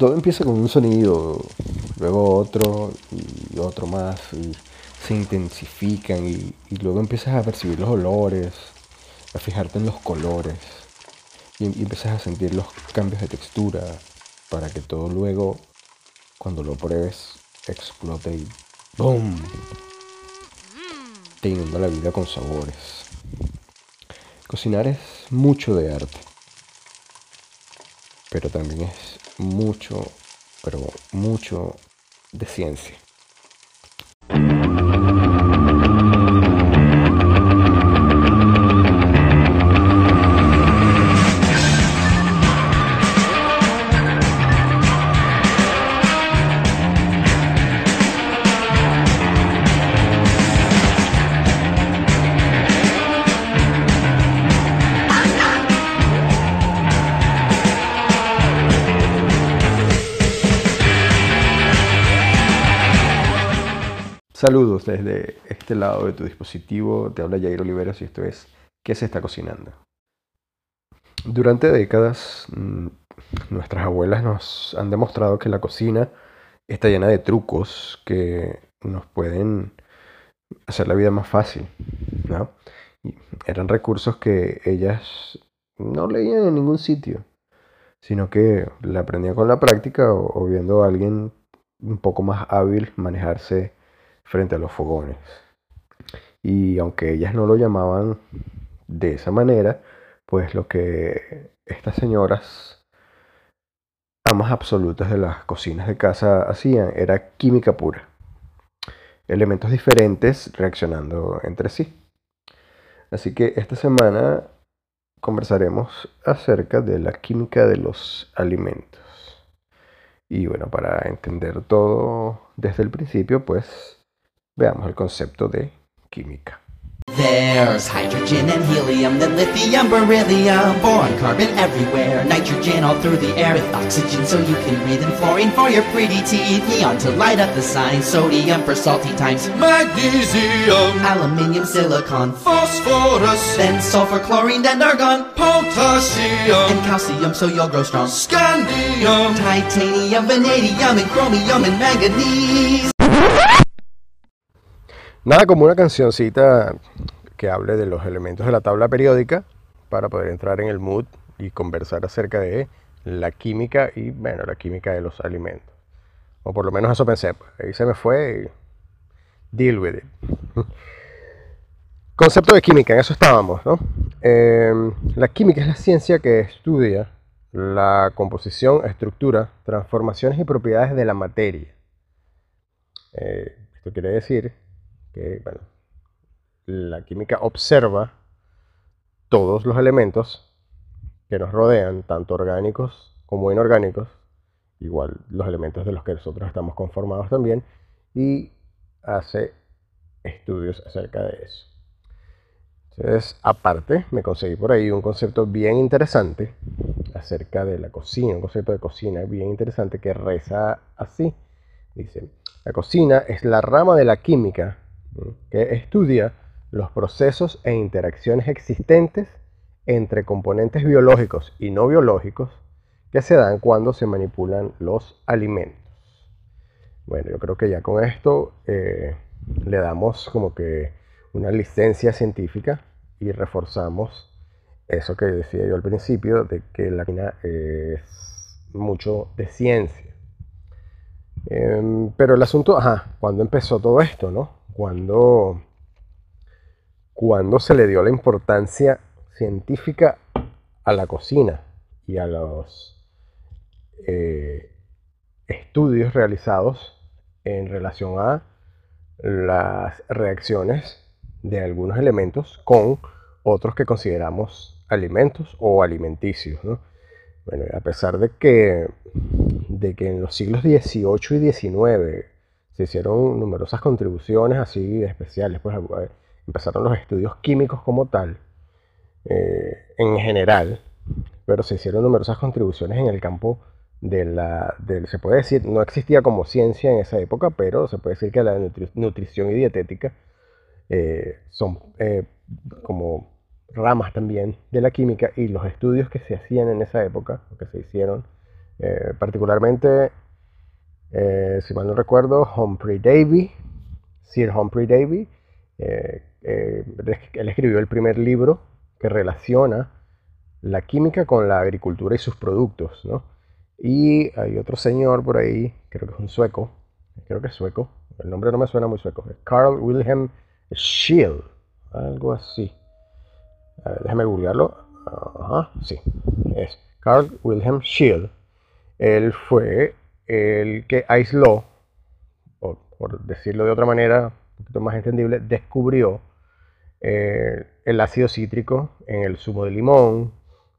todo empieza con un sonido, luego otro y otro más, se intensifican y, luego empiezas a percibir los olores, a fijarte en los colores y, y empiezas a sentir los cambios de textura para que todo luego, cuando lo pruebes, explote y ¡boom! Te inunda la vida con sabores. Cocinar es mucho de arte, pero también es mucho, pero mucho de ciencia. Este lado de tu dispositivo, te habla Jair Oliveros y esto es ¿Qué se está cocinando? Durante décadas mm, nuestras abuelas nos han demostrado que la cocina está llena de trucos que nos pueden hacer la vida más fácil. ¿no? eran recursos que ellas no leían en ningún sitio, sino que la aprendían con la práctica o viendo a alguien un poco más hábil manejarse frente a los fogones. Y aunque ellas no lo llamaban de esa manera, pues lo que estas señoras, amas absolutas de las cocinas de casa, hacían era química pura. Elementos diferentes reaccionando entre sí. Así que esta semana conversaremos acerca de la química de los alimentos. Y bueno, para entender todo desde el principio, pues Veamos el concepto de química. There's hydrogen and helium, then lithium, beryllium, boron, carbon everywhere, nitrogen all through the air, with oxygen so you can breathe, and fluorine for your pretty teeth, neon to light up the sign, sodium for salty times, magnesium, aluminium, silicon, phosphorus, then sulfur, chlorine, and argon, potassium, and calcium so you'll grow strong, scandium, titanium, vanadium, and chromium, and manganese. Nada como una cancioncita que hable de los elementos de la tabla periódica para poder entrar en el mood y conversar acerca de la química y, bueno, la química de los alimentos. O por lo menos eso pensé. Ahí se me fue y deal with it. Concepto de química, en eso estábamos, ¿no? Em, la química es la ciencia que estudia la composición, estructura, transformaciones y propiedades de la materia. Eh, esto quiere decir que bueno, la química observa todos los elementos que nos rodean, tanto orgánicos como inorgánicos, igual los elementos de los que nosotros estamos conformados también, y hace estudios acerca de eso. Entonces, aparte, me conseguí por ahí un concepto bien interesante acerca de la cocina, un concepto de cocina bien interesante que reza así. Dice, la cocina es la rama de la química que estudia los procesos e interacciones existentes entre componentes biológicos y no biológicos que se dan cuando se manipulan los alimentos. Bueno, yo creo que ya con esto eh, le damos como que una licencia científica y reforzamos eso que decía yo al principio, de que la química es mucho de ciencia. Em, pero el asunto, ajá, ¿cuándo empezó todo esto, no? Cuando, cuando se le dio la importancia científica a la cocina y a los eh, estudios realizados en relación a las reacciones de algunos elementos con otros que consideramos alimentos o alimenticios. Bueno, a pesar de que, de que en los siglos XVIII y XIX se hicieron numerosas contribuciones así especiales, pues eh, empezaron los estudios químicos como tal, eh, en general, pero se hicieron numerosas contribuciones en el campo de la, se puede decir, no existía como ciencia en esa época, pero se puede decir que la nutrición y dietética eh, son como ramas también de la química y los estudios que se hacían en esa época, que se hicieron Eh, particularmente, eh, si mal no recuerdo, Humphrey Davy, Sir Humphrey Davy, eh, él escribió el primer libro que relaciona la química con la agricultura y sus productos, ¿no? Y hay otro señor por ahí, creo que es un sueco, creo que es sueco, el nombre no me suena muy sueco, Carl Wilhelm Schill, algo así. déjame googlearlo. Ajá, sí, es Carl Wilhelm Schill. Él fue el que aisló, por decirlo de otra manera, un poquito más entendible, descubrió eh, el ácido cítrico en el zumo de limón,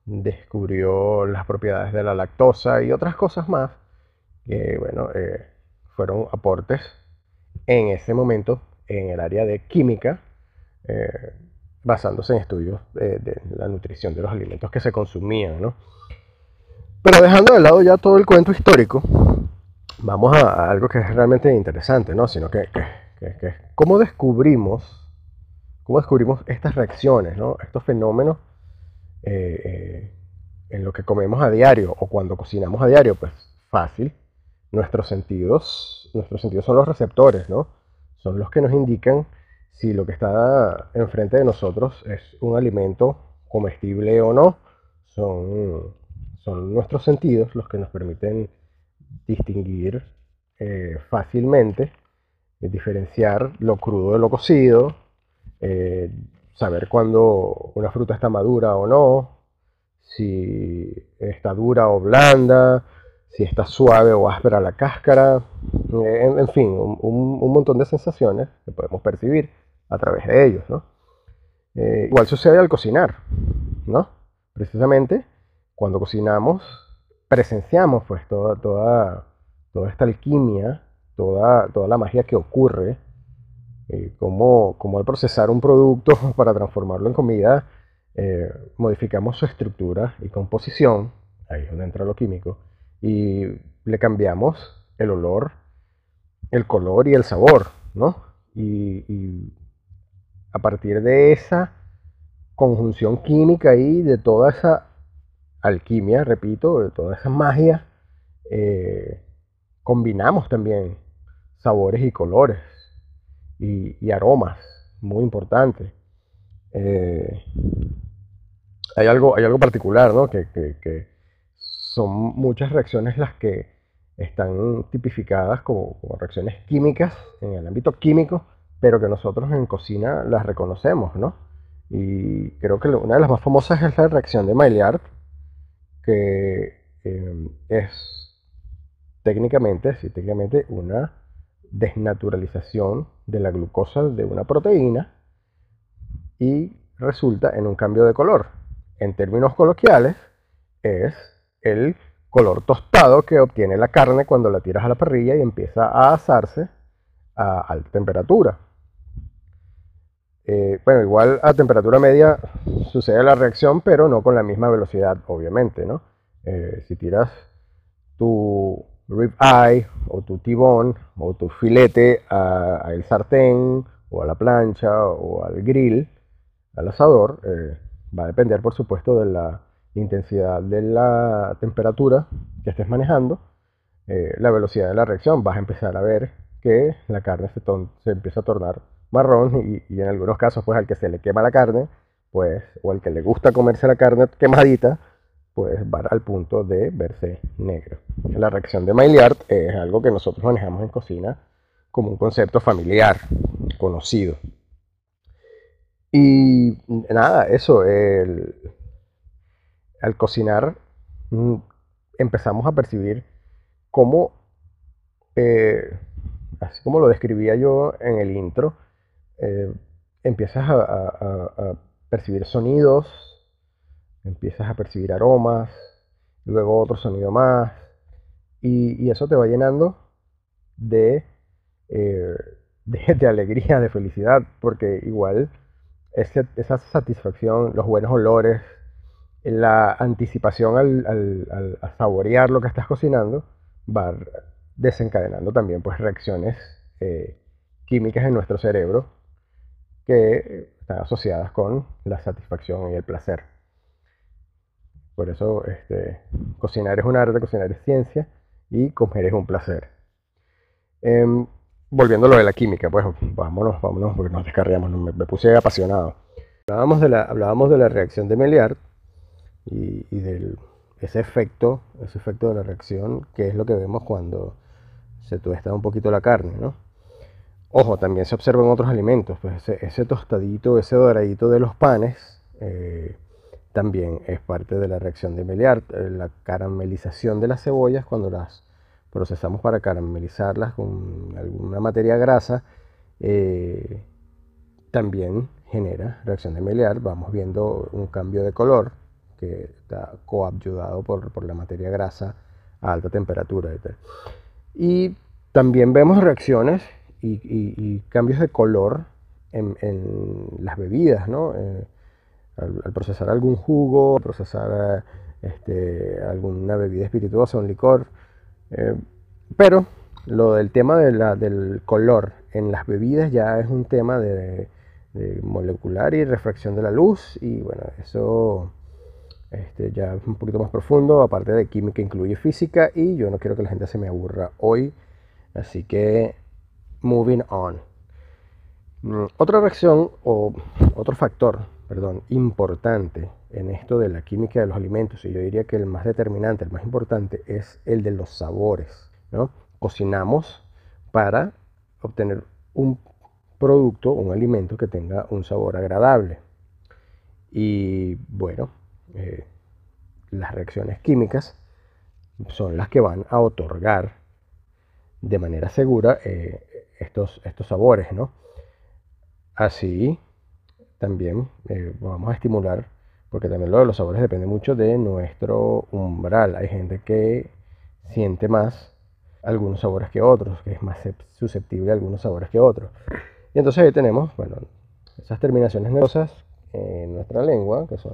descubrió las propiedades de la lactosa y otras cosas más que, bueno, eh, fueron aportes en ese momento en el área de química, eh, basándose en estudios de, la nutrición de los alimentos que se consumían, ¿no? Pero dejando de lado ya todo el cuento histórico, vamos a, algo que es realmente interesante, ¿no? Sino que, cómo descubrimos, cómo descubrimos estas reacciones. Estos fenómenos eh, eh, en lo que comemos a diario o cuando cocinamos a diario, pues fácil. Nuestros sentidos, nuestros sentidos son los receptores, ¿no? Son los que nos indican si lo que está enfrente de nosotros es un alimento comestible o no. Son, son nuestros sentidos los que nos permiten distinguir eh, fácilmente, diferenciar lo crudo de lo cocido, saber cuándo una fruta está madura o no, si está dura o blanda, si está suave o áspera la cáscara, eh, en, fin, un, montón de sensaciones que podemos percibir a través de ellos. ¿no? Eh, igual sucede al cocinar, ¿no? Precisamente cuando cocinamos presenciamos pues toda, toda, toda esta alquimia, toda, toda la magia que ocurre eh, cómo, al procesar un producto para transformarlo en comida, eh, modificamos su estructura y composición, ahí es donde entra lo químico, y le cambiamos el olor, el color y el sabor, ¿no? Y, a partir de esa conjunción química y de toda esa alquimia, repito, de toda esa magia, eh, combinamos también sabores y colores y, aromas, muy importante. Eh, hay, algo, hay algo particular, ¿no? Que, son muchas reacciones las que están tipificadas como, reacciones químicas en el ámbito químico, pero que nosotros en cocina las reconocemos, ¿no? Y creo que una de las más famosas es la reacción de Maillard, que eh, es técnicamente, sí, técnicamente una desnaturalización de la glucosa de una proteína y resulta en un cambio de color. En términos coloquiales, es el color tostado que obtiene la carne cuando la tiras a la parrilla y empieza a asarse a alta temperatura. Eh, bueno, igual a temperatura media sucede la reacción, pero no con la misma velocidad, obviamente, ¿no? Eh, si tiras tu rib eye o tu tibón o tu filete al sartén o a la plancha o al grill, al asador, eh, va a depender por supuesto de la intensidad de la temperatura que estés manejando, eh, la velocidad de la reacción, vas a empezar a ver que la carne se empieza a tornar marrón y, en algunos casos pues al que se le quema la carne, pues o al que le gusta comerse la carne quemadita, pues va al punto de verse negro. La reacción de Maillard es algo que nosotros manejamos en cocina como un concepto familiar, conocido. Y nada, eso, al cocinar mm, empezamos a percibir cómo, eh, así como lo describía yo en el intro, eh, empiezas a percibir sonidos, empiezas a percibir aromas, luego otro sonido más, y, eso te va llenando de, eh, de, alegría, de felicidad, porque igual esa satisfacción, los buenos olores, la anticipación al, saborear lo que estás cocinando, va desencadenando también pues reacciones eh, químicas en nuestro cerebro que están asociadas con la satisfacción y el placer. Por eso este, cocinar es un arte, cocinar es ciencia y comer es un placer. Em, volviendo a lo de la química, pues vámonos, vámonos, porque nos descarriamos, me, puse apasionado. Hablábamos de la, hablábamos de la reacción de Meliard y, y de ese efecto, ese efecto de la reacción, que es lo que vemos cuando se tuesta un poquito la carne, ¿no? Ojo, también se observa en otros alimentos, pues ese, tostadito, ese doradito de los panes, eh, también es parte de la reacción de Maillard. Eh, la caramelización de las cebollas, cuando las procesamos para caramelizarlas con alguna materia grasa, eh, también genera reacción de Maillard. Vamos viendo un cambio de color que está coadyuvado por, por la materia grasa a alta temperatura. Y también vemos reacciones y, cambios de color en, las bebidas, ¿no? Eh, al, procesar algún jugo, procesar este, alguna bebida espirituosa, un licor. Eh, pero lo del tema del color en las bebidas ya es un tema de, molecular y refracción de la luz y bueno, eso este, ya es un poquito más profundo, aparte de química incluye física y yo no quiero que la gente se me aburra hoy, así que moving on. Mm, otra reacción o otro factor perdón, importante en esto de la química de los alimentos, y yo diría que el más determinante, el más importante, es el de los sabores. ¿no? Cocinamos para obtener un producto, un alimento que tenga un sabor agradable. Y bueno, eh, las reacciones químicas son las que van a otorgar de manera segura eh, estos, estos sabores, ¿no? Así también eh, vamos a estimular, porque también lo de los sabores depende mucho de nuestro umbral. Hay gente que siente más algunos sabores que otros, que es más susceptible a algunos sabores que otros. Y entonces ahí tenemos, bueno, esas terminaciones nerviosas en nuestra lengua, que son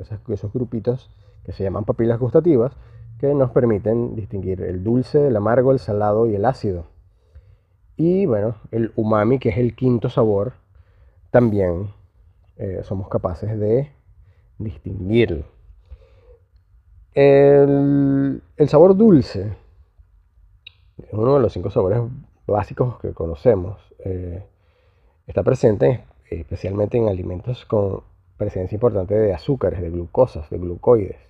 esos, grupitos que se llaman papilas gustativas, que nos permiten distinguir el dulce, el amargo, el salado y el ácido. Y bueno, el umami, que es el quinto sabor, también eh, somos capaces de distinguirlo. El, sabor dulce es uno de los cinco sabores básicos que conocemos. Eh, está presente especialmente en alimentos con presencia importante de azúcares, de glucosas, de glucoides.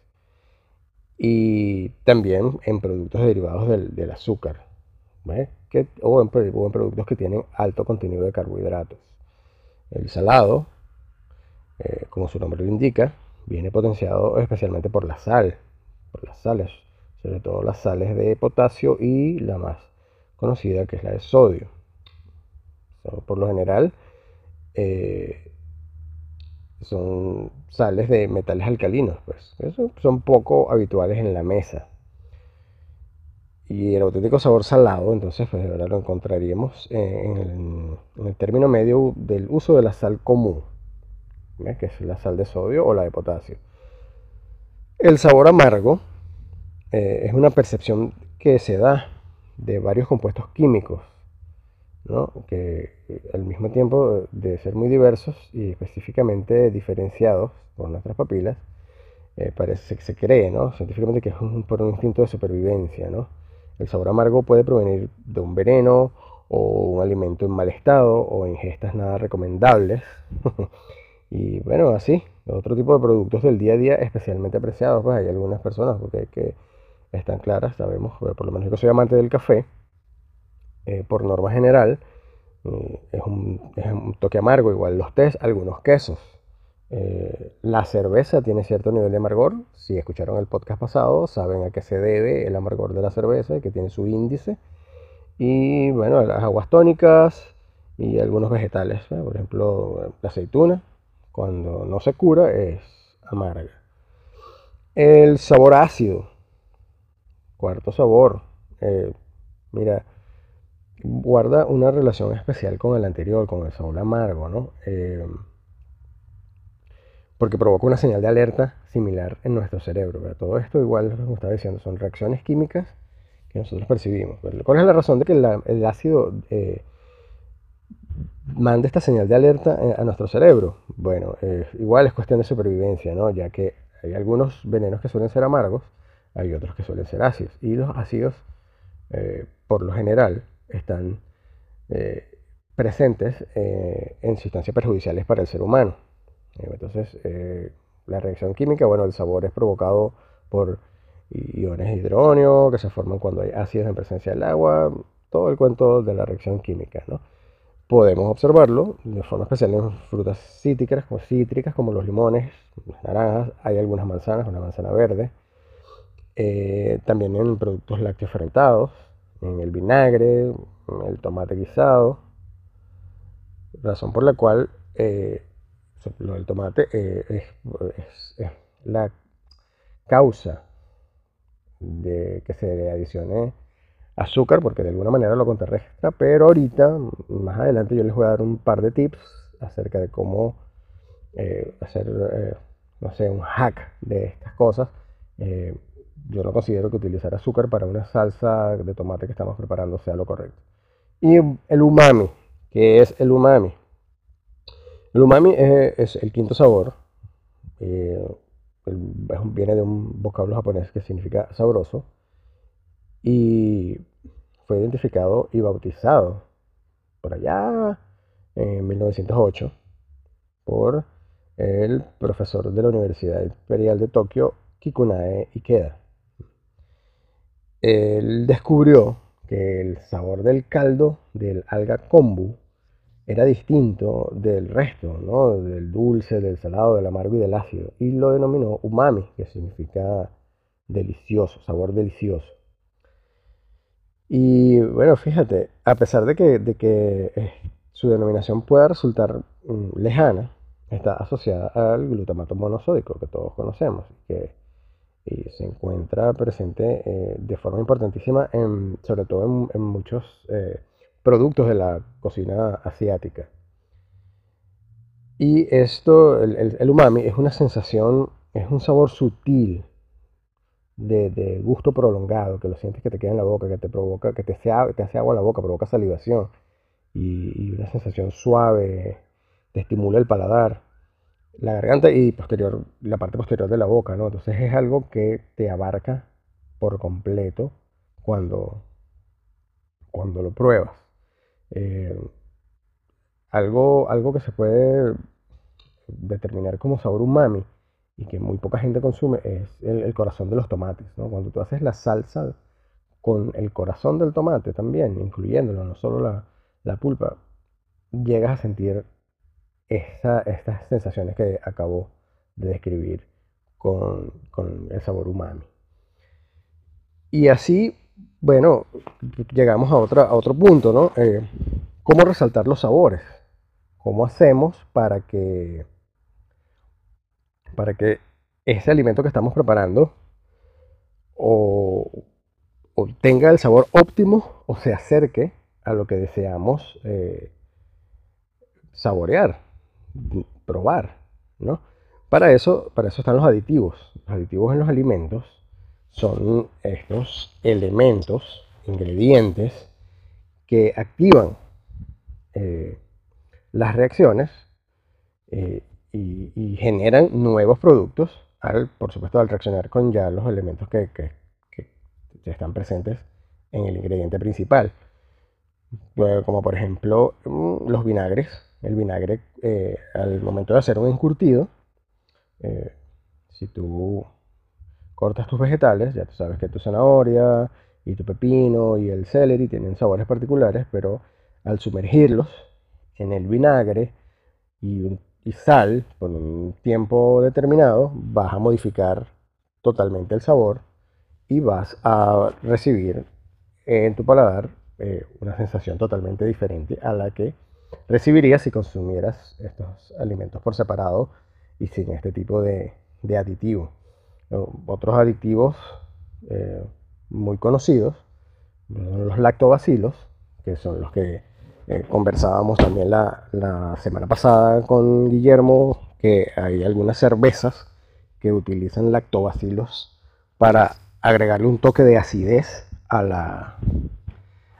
Y también en productos derivados del, azúcar. O, en, o en productos que tienen alto contenido de carbohidratos. El salado eh, como su nombre lo indica, viene potenciado especialmente por la sal, por las sales, sobre todo las sales de potasio y la más conocida que es la de sodio. por lo general, eh, son sales de metales alcalinos, pues son poco habituales en la mesa. Y el auténtico sabor salado, entonces, pues de verdad lo encontraríamos en el término medio del uso de la sal común que es la sal de sodio o la de potasio. El sabor amargo eh, es una percepción que se da de varios compuestos químicos, que eh, al mismo tiempo de ser muy diversos y específicamente diferenciados por nuestras papilas, eh, parece que se cree ¿no? científicamente que es por un instinto de supervivencia. ¿no? El sabor amargo puede provenir de un veneno o un alimento en mal estado o ingestas nada recomendables. Y bueno, así, otro tipo de productos del día a día especialmente apreciados, pues hay algunas personas porque que están claras, sabemos, por lo menos yo soy amante del café, eh, por norma general, eh, es, un, toque amargo, igual los tés, algunos quesos. Eh, la cerveza tiene cierto nivel de amargor, si escucharon el podcast pasado, saben a qué se debe el amargor de la cerveza, que tiene su índice. Y bueno, las aguas tónicas y algunos vegetales, por ejemplo, la aceituna, cuando no se cura es amarga. El sabor ácido. Cuarto sabor. Eh, mira, guarda una relación especial con el anterior, con el sabor amargo, ¿no? Eh, porque provoca una señal de alerta similar en nuestro cerebro. Todo esto, igual, como estaba diciendo, son reacciones químicas que nosotros percibimos. ¿Cuál es la razón de que el ácido eh, manda esta señal de alerta eh, a nuestro cerebro? Bueno, igual es cuestión de supervivencia, ¿no? Ya que hay algunos venenos que suelen ser amargos, hay otros que suelen ser ácidos. Y los ácidos, eh, por lo general, están eh, presentes eh, en sustancias perjudiciales para el ser humano. Entonces, la reacción química, bueno, el sabor es provocado por iones de hidróneo que se forman cuando hay ácidos en presencia del agua, todo el cuento de la reacción química, ¿no? Podemos observarlo de forma especial en frutas cítricas como, cítricas, como los limones, las naranjas, hay algunas manzanas, una manzana verde, eh, también en productos lácteos fermentados, en el vinagre, en el tomate guisado, razón por la cual eh, lo del tomate eh, es, la causa de que se le adicione azúcar, porque de alguna manera lo contrarresta, pero ahorita, más adelante, yo les voy a dar un par de tips acerca de cómo eh, hacer, eh, no sé, un hack de estas cosas. Yo no considero que utilizar azúcar para una salsa de tomate que estamos preparando sea lo correcto. Y el umami, que es el umami? El umami es, el quinto sabor. viene de un vocablo japonés que significa sabroso. Y fue identificado y bautizado por allá en 1908 por el profesor de la Universidad Imperial de Tokio, Kikunae Ikeda. Él descubrió que el sabor del caldo del alga kombu era distinto del resto, ¿no? del dulce, del salado, del amargo y del ácido, y lo denominó umami, que significa delicioso, sabor delicioso. Y bueno, fíjate, a pesar de que, de que eh, su denominación pueda resultar mm, lejana, está asociada al glutamato monosódico que todos conocemos que y se encuentra presente eh, de forma importantísima, en, sobre todo en, muchos eh, productos de la cocina asiática. Y esto, el, umami, es una sensación, es un sabor sutil de, gusto prolongado, que lo sientes que te queda en la boca, que te provoca, que te, te hace agua en la boca, provoca salivación y, una sensación suave, te estimula el paladar, la garganta y posterior, la parte posterior de la boca, ¿no? Entonces es algo que te abarca por completo cuando, cuando lo pruebas. Eh, algo, algo que se puede determinar como sabor umami y que muy poca gente consume es el, corazón de los tomates. Cuando tú haces la salsa con el corazón del tomate también, incluyéndolo, no solo la, pulpa, llegas a sentir estas sensaciones que acabo de describir con, el sabor umami. Y así, bueno, llegamos a, otra, a otro punto, ¿no? Eh, ¿Cómo resaltar los sabores? ¿Cómo hacemos para que para que ese alimento que estamos preparando o, tenga el sabor óptimo o se acerque a lo que deseamos eh, saborear, probar, ¿no? Para eso, para eso están los aditivos. Los aditivos en los alimentos son estos elementos, ingredientes que activan eh, las reacciones eh, y, generan nuevos productos, al, por supuesto, al reaccionar con ya los elementos que, que, están presentes en el ingrediente principal. Como por ejemplo mm, los vinagres. El vinagre, eh, al momento de hacer un encurtido, si tú cortas tus vegetales, ya tú sabes que tu zanahoria y tu pepino y el celery tienen sabores particulares, pero al sumergirlos en el vinagre y sal por un tiempo determinado, vas a modificar totalmente el sabor y vas a recibir en tu paladar eh, una sensación totalmente diferente a la que recibirías si consumieras estos alimentos por separado y sin este tipo de, de aditivo. Otros aditivos eh, muy conocidos los lactobacilos, que son los que eh, conversábamos también la, semana pasada con Guillermo que hay algunas cervezas que utilizan lactobacilos para agregarle un toque de acidez a la,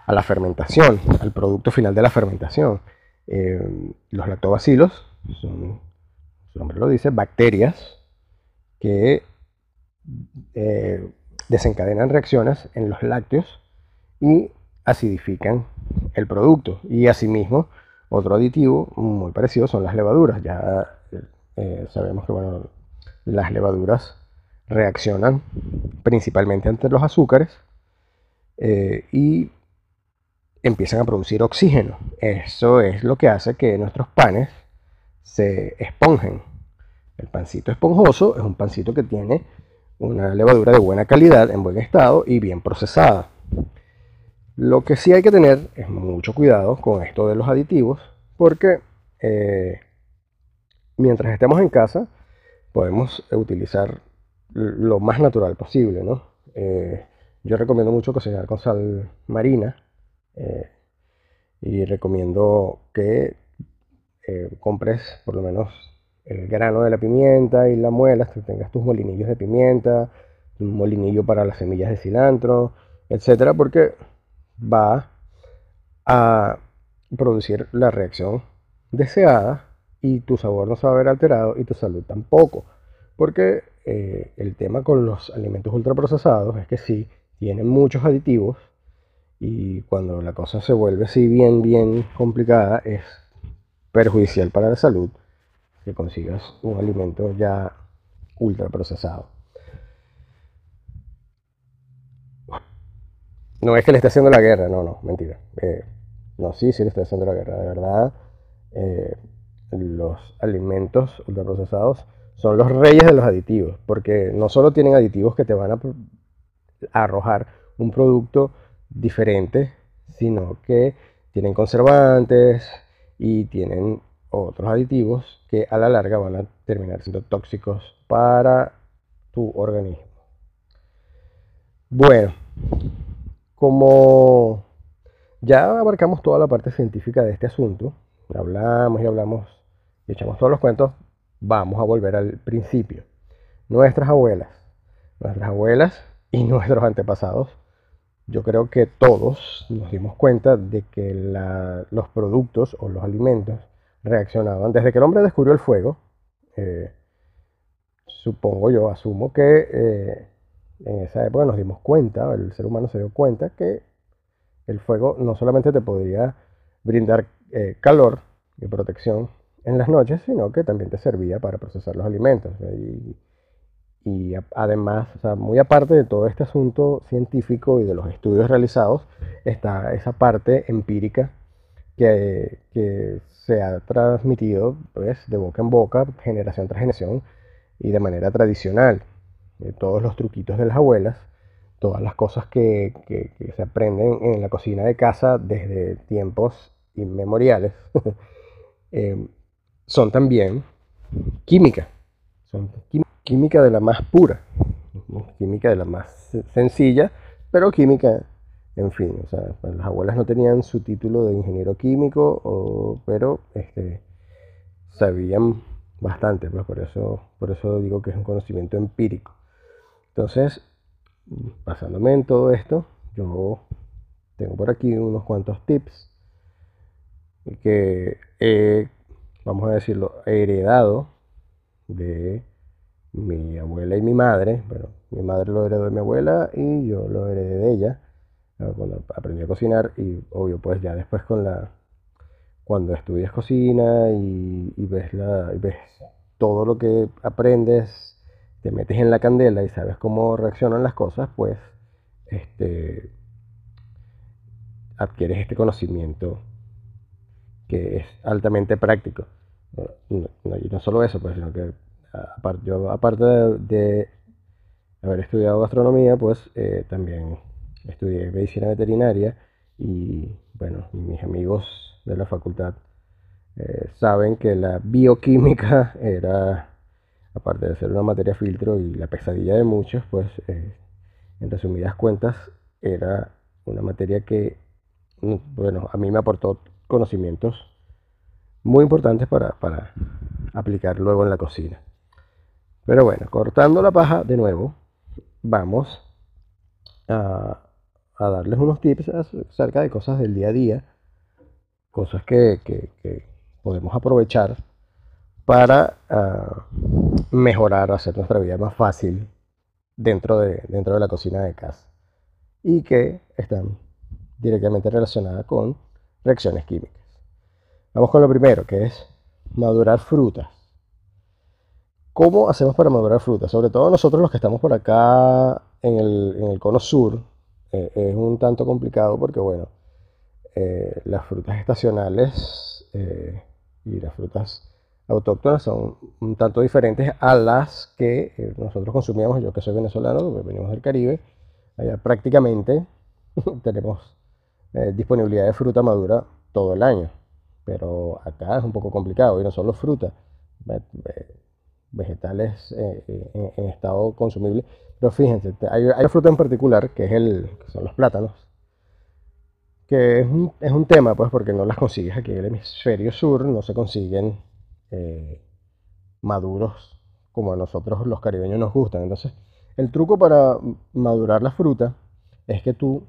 a la fermentación, al producto final de la fermentación. Eh, los lactobacilos son, su nombre lo dice, bacterias que eh, desencadenan reacciones en los lácteos y acidifican el producto. Y asimismo, otro aditivo muy parecido son las levaduras. Ya eh, sabemos que bueno, las levaduras reaccionan principalmente ante los azúcares eh, y empiezan a producir oxígeno. Eso es lo que hace que nuestros panes se esponjen. El pancito esponjoso es un pancito que tiene una levadura de buena calidad, en buen estado y bien procesada. Lo que sí hay que tener es mucho cuidado con esto de los aditivos, porque eh, mientras estemos en casa podemos utilizar lo más natural posible, ¿no? Eh, yo recomiendo mucho cocinar con sal marina eh, y recomiendo que compres por lo menos el grano de la pimienta y la muela, que tengas tus molinillos de pimienta, un molinillo para las semillas de cilantro, etcétera, porque va a producir la reacción deseada y tu sabor no se va a ver alterado y tu salud tampoco. Porque eh, el tema con los alimentos ultraprocesados es que sí, tienen muchos aditivos y cuando la cosa se vuelve así bien, bien complicada es perjudicial para la salud consigas un alimento ya ultraprocesado. No es que le esté haciendo la guerra, no, no, mentira. Eh, no, sí, sí le estoy haciendo la guerra. De verdad, eh, los alimentos ultraprocesados son los reyes de los aditivos, porque no solo tienen aditivos que te van a, arrojar un producto diferente, sino que tienen conservantes y tienen otros aditivos que a la larga van a terminar siendo tóxicos para tu organismo. Bueno, como ya abarcamos toda la parte científica de este asunto, hablamos y hablamos y echamos todos los cuentos, vamos a volver al principio. Nuestras abuelas, nuestras abuelas y nuestros antepasados, yo creo que todos nos dimos cuenta de que los productos o los alimentos reaccionaban. Desde que el hombre descubrió el fuego, eh, supongo yo, asumo que eh, en esa época nos dimos cuenta, el ser humano se dio cuenta que el fuego no solamente te podría brindar eh, calor y protección en las noches, sino que también te servía para procesar los alimentos. Y, además, muy aparte de todo este asunto científico y de los estudios realizados, está esa parte empírica que, se ha transmitido pues, de boca en boca, generación tras generación y de manera tradicional. Todos los truquitos de las abuelas, todas las cosas que, se aprenden en la cocina de casa desde tiempos inmemoriales, eh, son también química, son química de la más pura, química de la más sencilla, pero química, en fin, o sea, pues, las abuelas no tenían su título de ingeniero químico, pero este, sabían bastante, pues por eso, digo que es un conocimiento empírico. Entonces, basándome en todo esto, yo tengo por aquí unos cuantos tips que he, vamos a decirlo, heredado de mi abuela y mi madre. Bueno, mi madre lo heredó de mi abuela y yo lo heredé de ella cuando aprendí a cocinar y obvio pues ya después con la cuando estudias cocina y, ves la y ves todo lo que aprendes te metes en la candela y sabes cómo reaccionan las cosas, pues este, adquieres este conocimiento que es altamente práctico. No, y no solo eso, pues, sino que aparte, yo aparte de, haber estudiado gastronomía, pues eh, también estudié medicina veterinaria y bueno, mis amigos de la facultad eh, saben que la bioquímica era aparte de ser una materia filtro y la pesadilla de muchos, pues eh, en resumidas cuentas era una materia que, mm, bueno, a mí me aportó conocimientos muy importantes para, aplicar luego en la cocina. Pero bueno, cortando la paja de nuevo, vamos a, darles unos tips acerca de cosas del día a día, cosas que podemos aprovechar para ah, mejorar, hacer nuestra vida más fácil dentro de, dentro de la cocina de casa y que están directamente relacionadas con reacciones químicas. Vamos con lo primero, que es madurar frutas. ¿Cómo hacemos para madurar frutas? Sobre todo nosotros los que estamos por acá en el, cono sur, eh, es un tanto complicado porque, bueno, eh, las frutas estacionales eh, y las frutas autóctonas son un tanto diferentes a las que nosotros consumíamos. Yo que soy venezolano, venimos del Caribe, allá prácticamente tenemos disponibilidad de fruta madura todo el año. Pero acá es un poco complicado y no solo fruta, vegetales en, estado consumible. Pero fíjense, hay, hay, fruta en particular que, es el, que son los plátanos, que es un, es un, tema, pues, porque no las consigues aquí en el hemisferio sur, no se consiguen eh, maduros como a nosotros los caribeños nos gustan. Entonces, el truco para madurar la fruta es que tú,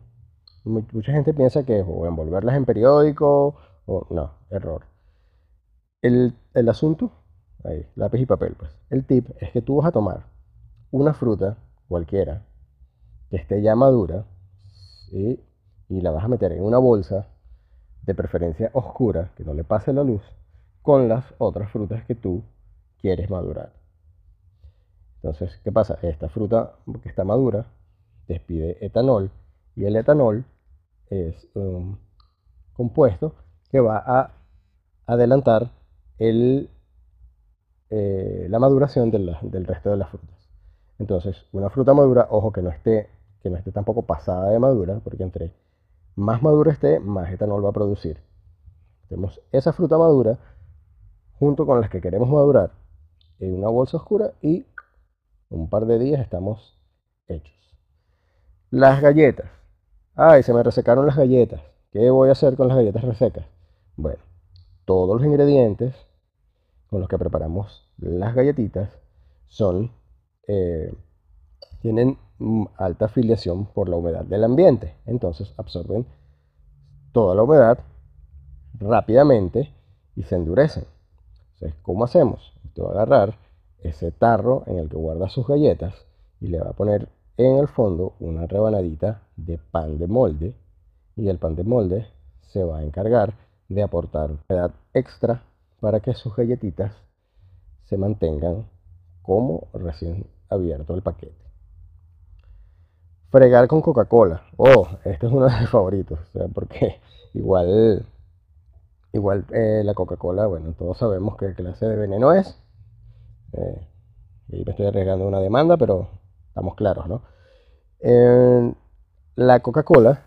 mucha gente piensa que es envolverlas en periódico, o no, error. El, el asunto, ahí, lápiz y papel, pues. El tip es que tú vas a tomar una fruta cualquiera que esté ya madura y la vas a meter en una bolsa de preferencia oscura, que no le pase la luz, con las otras frutas que tú quieres madurar. Entonces, ¿qué pasa? Esta fruta que está madura despide etanol y el etanol es un compuesto que va a adelantar el, eh, la maduración del resto de las frutas. Entonces, una fruta madura, ojo que no esté, que no esté tampoco pasada de madura, porque entre más madura esté, más etanol va a producir. Tenemos esa fruta madura junto con las que queremos madurar en una bolsa oscura y un par de días estamos hechos. Las galletas. Ay, se me resecaron las galletas. ¿Qué voy a hacer con las galletas resecas? Bueno, todos los ingredientes con los que preparamos las galletitas son eh, tienen alta filiación por la humedad del ambiente. Entonces absorben toda la humedad rápidamente y se endurecen. Entonces, ¿cómo hacemos? Usted va a agarrar ese tarro en el que guarda sus galletas y le va a poner en el fondo una rebanadita de pan de molde y el pan de molde se va a encargar de aportar humedad extra para que sus galletitas se mantengan como recién abierto el paquete. Fregar con Coca-Cola. Oh, este es uno de mis favoritos. porque igual, igual eh, la Coca-Cola, bueno, todos sabemos qué clase de veneno es. Eh, y me estoy arriesgando una demanda, pero estamos claros, ¿no? la Coca-Cola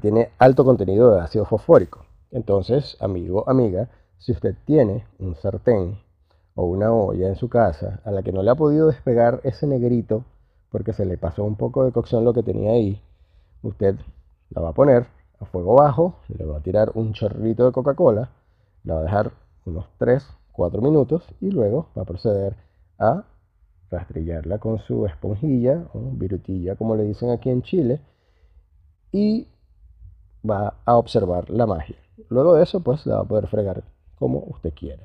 tiene alto contenido de ácido fosfórico. Entonces, amigo, amiga, si usted tiene un sartén o una olla en su casa a la que no le ha podido despegar ese negrito porque se le pasó un poco de cocción lo que tenía ahí, usted la va a poner a fuego bajo, le va a tirar un chorrito de Coca-Cola, la va a dejar unos 3, 4 minutos y luego va a proceder a rastrillarla con su esponjilla o virutilla como le dicen aquí en Chile y va a observar la magia. Luego de eso pues la va a poder fregar como usted quiera.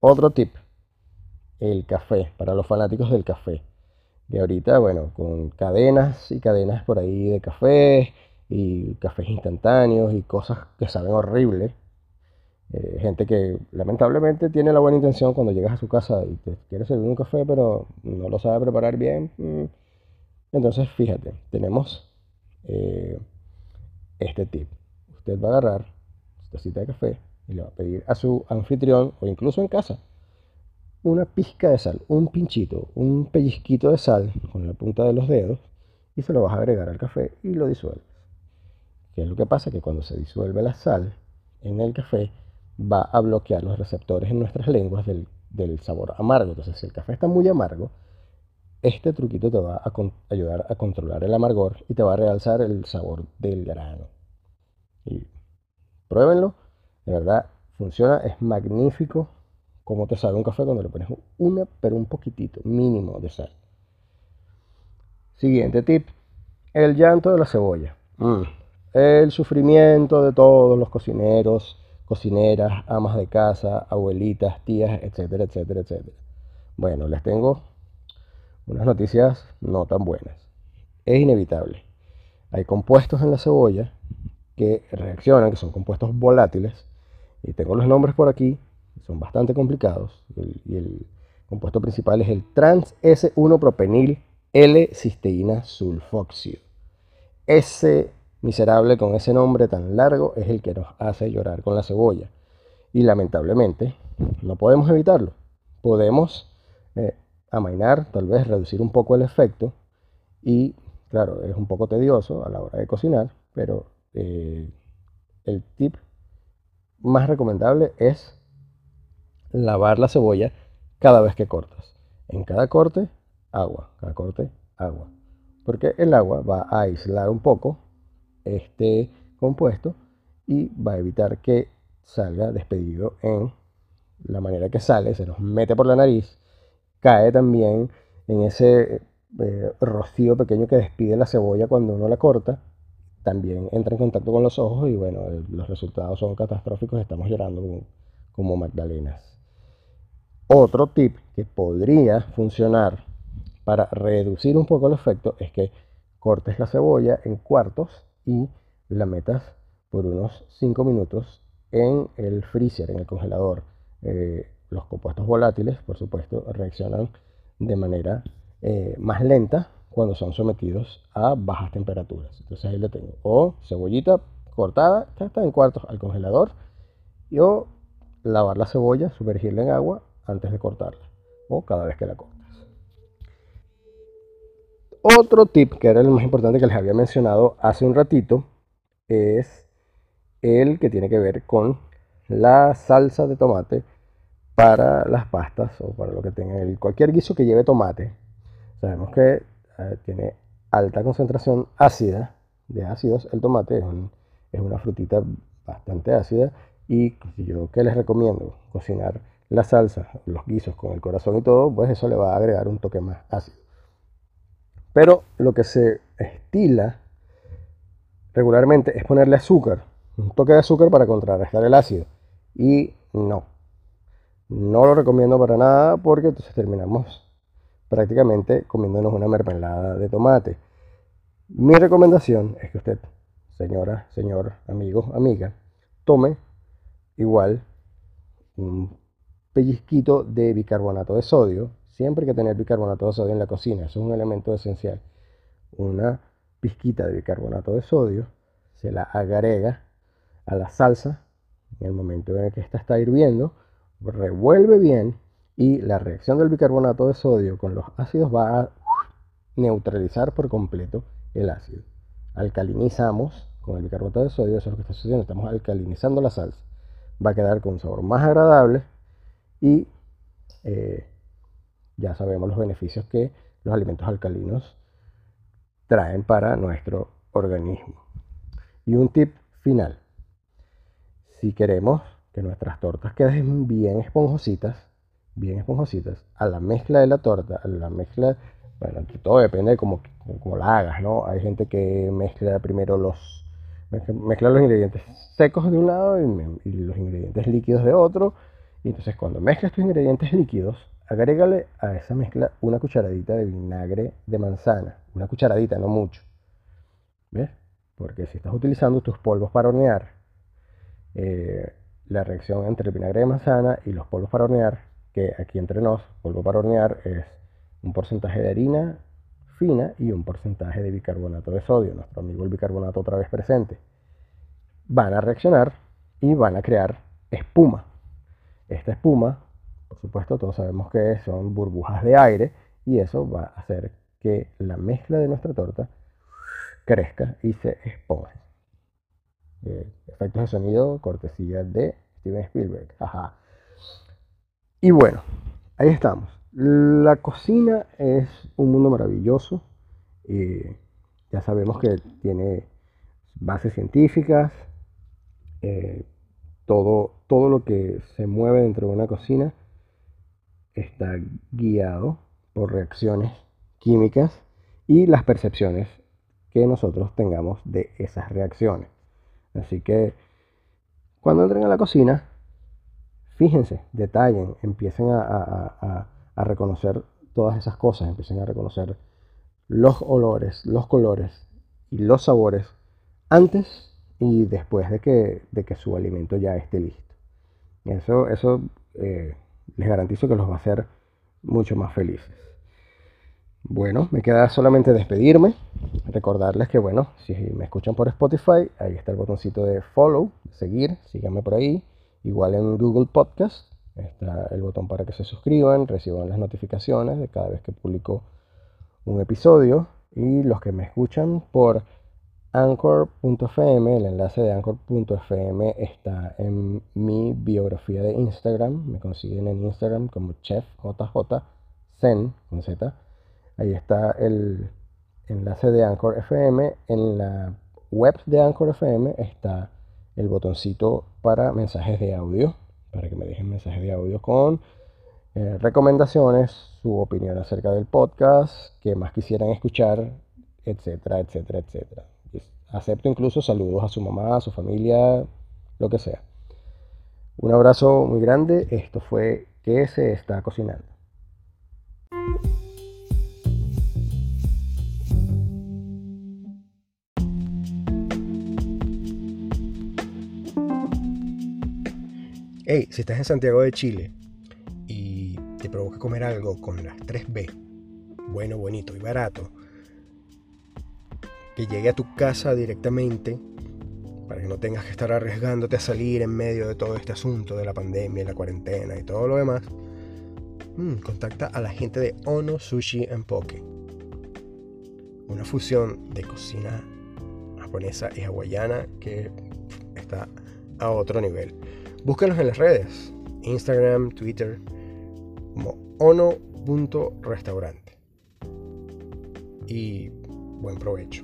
Otro tip, el café, para los fanáticos del café. Y ahorita, bueno, con cadenas y cadenas por ahí de café y cafés instantáneos y cosas que saben horrible. Eh, gente que lamentablemente tiene la buena intención cuando llegas a su casa y te quiere servir un café, pero no lo sabe preparar bien. Mm. Entonces, fíjate, tenemos eh, este tip. Usted va a agarrar su tacita de café, y le va a pedir a su anfitrión o incluso en casa una pizca de sal, un pinchito, un pellizquito de sal con la punta de los dedos y se lo vas a agregar al café y lo disuelves. ¿Qué es lo que pasa? Que cuando se disuelve la sal en el café va a bloquear los receptores en nuestras lenguas del, sabor amargo. Entonces, si el café está muy amargo, este truquito te va a ayudar a controlar el amargor y te va a realzar el sabor del grano. Y pruébenlo de verdad, funciona, es magnífico como te sabe un café cuando le pones una, pero un poquitito, mínimo de sal. Siguiente tip, el llanto de la cebolla. Mm. El sufrimiento de todos los cocineros cocineras, amas de casa, abuelitas, tías, etcétera, etcétera, etcétera. Bueno, les tengo unas noticias no tan buenas. Es inevitable. Hay compuestos en la cebolla que reaccionan, que son compuestos volátiles, y tengo los nombres por aquí, son bastante complicados, y el compuesto principal es el trans S1-propenil L-cisteína sulfóxido. Ese miserable con ese nombre tan largo es el que nos hace llorar con la cebolla. Y lamentablemente no podemos evitarlo. Podemos eh, amainar, tal vez reducir un poco el efecto. Y claro, es un poco tedioso a la hora de cocinar, pero eh, el tip más recomendable es lavar la cebolla cada vez que cortas. En cada corte, agua, cada corte, agua. Porque el agua va a aislar un poco este compuesto y va a evitar que salga despedido en la manera que sale, se nos mete por la nariz, cae también en ese eh, rocío pequeño que despide la cebolla cuando uno la corta, también entra en contacto con los ojos y bueno, los resultados son catastróficos, estamos llorando como, como Magdalenas. Otro tip que podría funcionar para reducir un poco el efecto es que cortes la cebolla en cuartos y la metas por unos 5 minutos en el freezer, en el congelador. Eh, los compuestos volátiles, por supuesto, reaccionan de manera eh, más lenta cuando son sometidos a bajas temperaturas. Entonces ahí le tengo. O cebollita cortada, está en cuartos al congelador. Y o lavar la cebolla, sumergirla en agua antes de cortarla. O cada vez que la cortas. Otro tip, que era el más importante que les había mencionado hace un ratito, es el que tiene que ver con la salsa de tomate para las pastas o para lo que tenga el, cualquier guiso que lleve tomate. Sabemos que eh, tiene alta concentración ácida de ácidos. El tomate es, es una frutita bastante ácida y yo que les recomiendo cocinar la salsa, los guisos con el corazón y todo, pues eso le va a agregar un toque más ácido. Pero lo que se estila regularmente es ponerle azúcar, un toque de azúcar para contrarrestar el ácido. Y no, no lo recomiendo para nada porque entonces terminamos prácticamente comiéndonos una mermelada de tomate. Mi recomendación es que usted, señora, señor, amigo, amiga, tome igual un pellizquito de bicarbonato de sodio Siempre hay que tener bicarbonato de sodio en la cocina, eso es un elemento esencial. Una pizquita de bicarbonato de sodio se la agrega a la salsa en el momento en el que esta está hirviendo, revuelve bien y la reacción del bicarbonato de sodio con los ácidos va a neutralizar por completo el ácido. Alcalinizamos con el bicarbonato de sodio, eso es lo que está sucediendo, estamos alcalinizando la salsa. Va a quedar con un sabor más agradable y eh, ya sabemos los beneficios que los alimentos alcalinos traen para nuestro organismo. Y un tip final. Si queremos que nuestras tortas queden bien esponjositas, bien esponjositas, a la mezcla de la torta, a la mezcla, bueno, todo depende de cómo, la hagas, ¿no? Hay gente que mezcla primero los, mezcla los ingredientes secos de un lado y, y los ingredientes líquidos de otro. Y entonces cuando mezclas tus ingredientes líquidos, Agrégale a esa mezcla una cucharadita de vinagre de manzana. Una cucharadita, no mucho. ¿Ves? Porque si estás utilizando tus polvos para hornear, eh, la reacción entre el vinagre de manzana y los polvos para hornear, que aquí entre nos, polvo para hornear es un porcentaje de harina fina y un porcentaje de bicarbonato de sodio, nuestro amigo el bicarbonato otra vez presente, van a reaccionar y van a crear espuma. Esta espuma por supuesto, todos sabemos que son burbujas de aire y eso va a hacer que la mezcla de nuestra torta crezca y se esponje. Eh, efectos de sonido, cortesía de Steven Spielberg. Y bueno, ahí estamos. La cocina es un mundo maravilloso. ya sabemos que tiene bases científicas. Eh, todo, todo lo que se mueve dentro de una cocina está guiado por reacciones químicas y las percepciones que nosotros tengamos de esas reacciones. Así que Cuando entren a la cocina, fíjense, detallen, empiecen a, reconocer todas esas cosas, empiecen a reconocer los olores, los colores y los sabores antes y después de que, su alimento ya esté listo. Eso, eso eh, les garantizo que los va a hacer mucho más felices. Bueno, me queda solamente despedirme, recordarles que bueno, si me escuchan por Spotify, ahí está el botoncito de follow, seguir, síganme por ahí. Igual en Google Podcast está el botón para que se suscriban, reciban las notificaciones de cada vez que publico un episodio. Y los que me escuchan por Anchor.fm, el enlace de Anchor.fm está en mi biografía de Instagram. Me consiguen en Instagram como ChefJJ Zen con Z. Ahí está el enlace de Anchor FM. En la web de Anchor FM está el botoncito para mensajes de audio, para que me dejen mensajes de audio con eh, recomendaciones, su opinión acerca del podcast, que más quisieran escuchar, etcétera, etcétera, etcétera. Acepto incluso saludos a su mamá, a su familia, lo que sea. Un abrazo muy grande. Esto fue ¿Qué se está cocinando? Hey, si estás en Santiago de Chile y te provoca comer algo con las 3B, bueno, bonito y barato, que llegue a tu casa directamente para que no tengas que estar arriesgándote a salir en medio de todo este asunto de la pandemia, la cuarentena y todo lo demás, mm, contacta a la gente de Ono Sushi en Poke. Una fusión de cocina japonesa y hawaiana que está a otro nivel. Búscanos en las redes, Instagram, Twitter, como ono.restaurante. Y buen provecho.